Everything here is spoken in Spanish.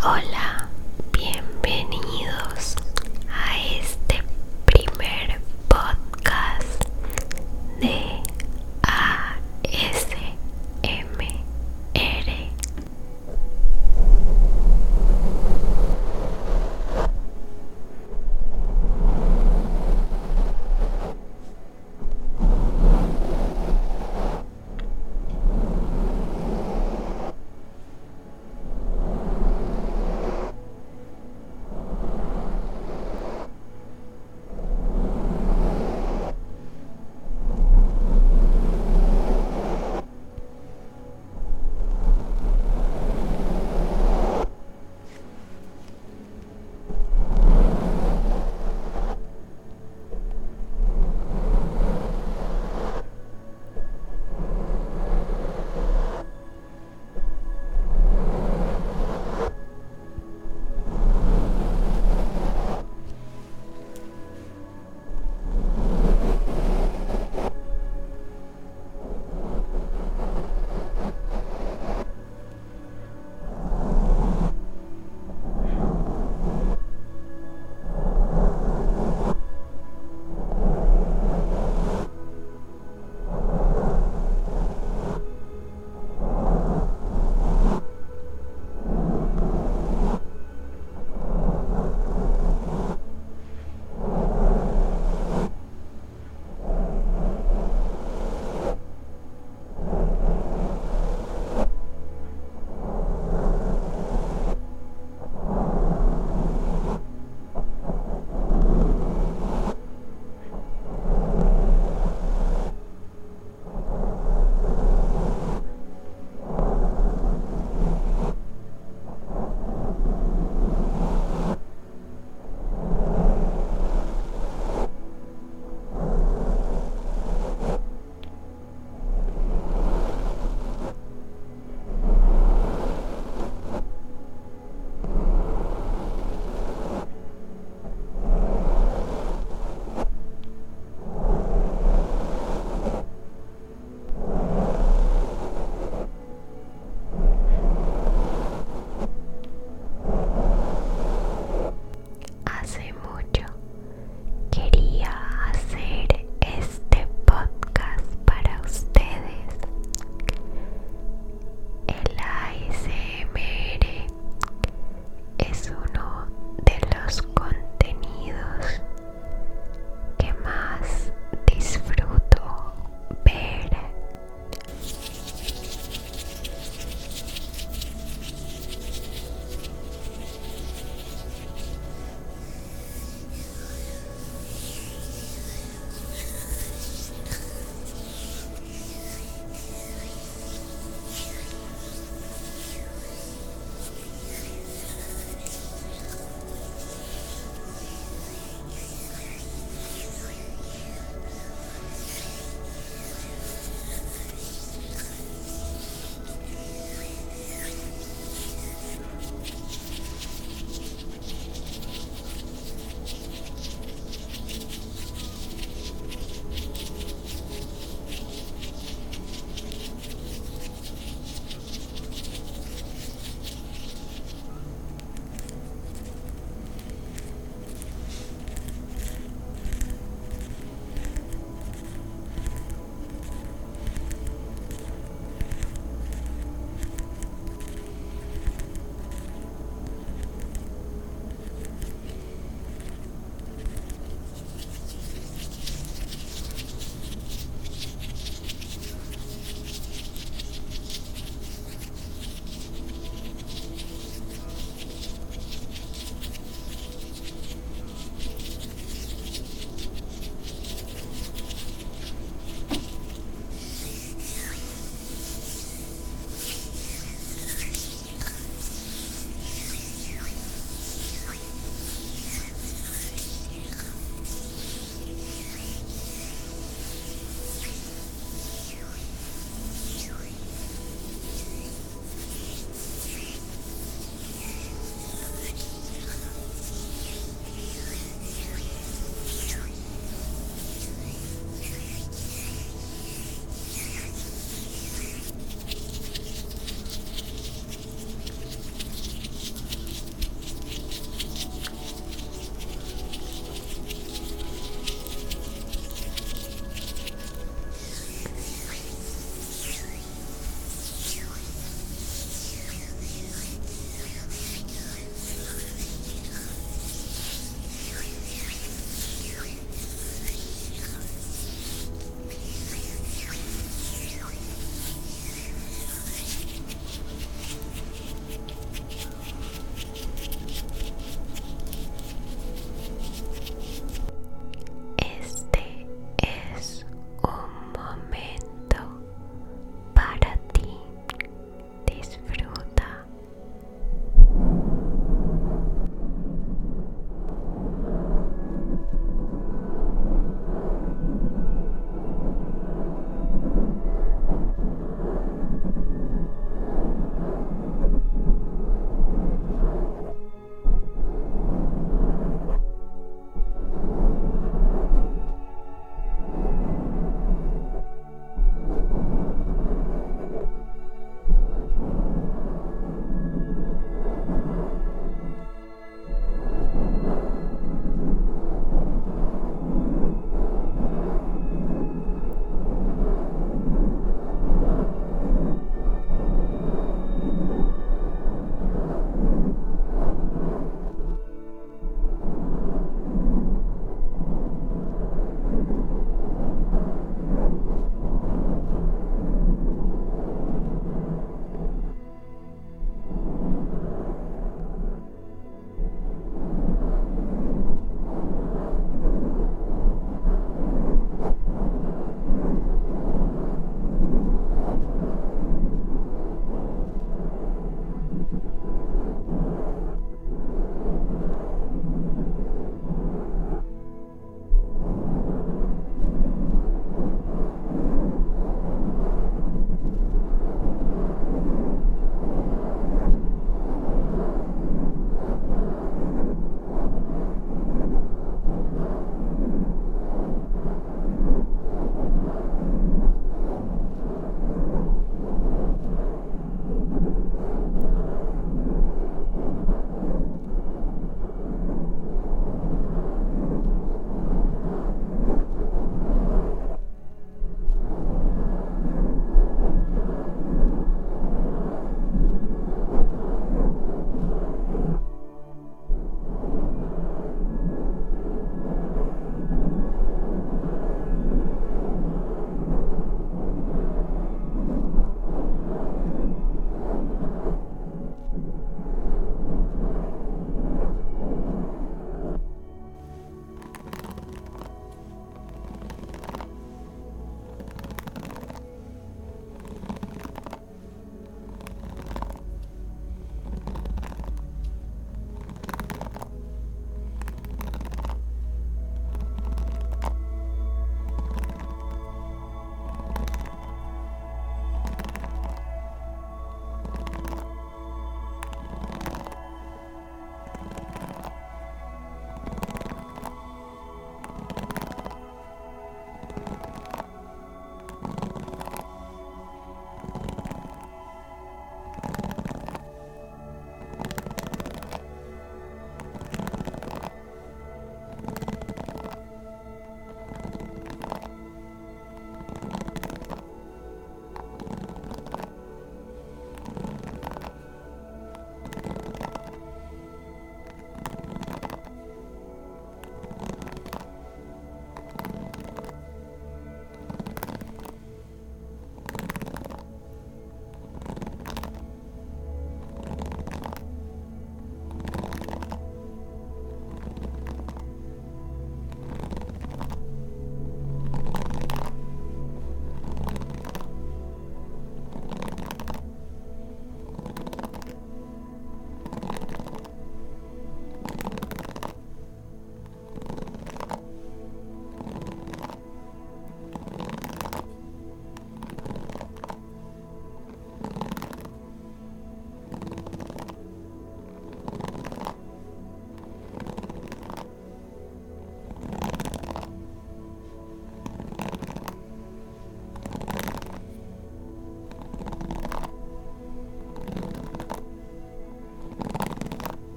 Hola,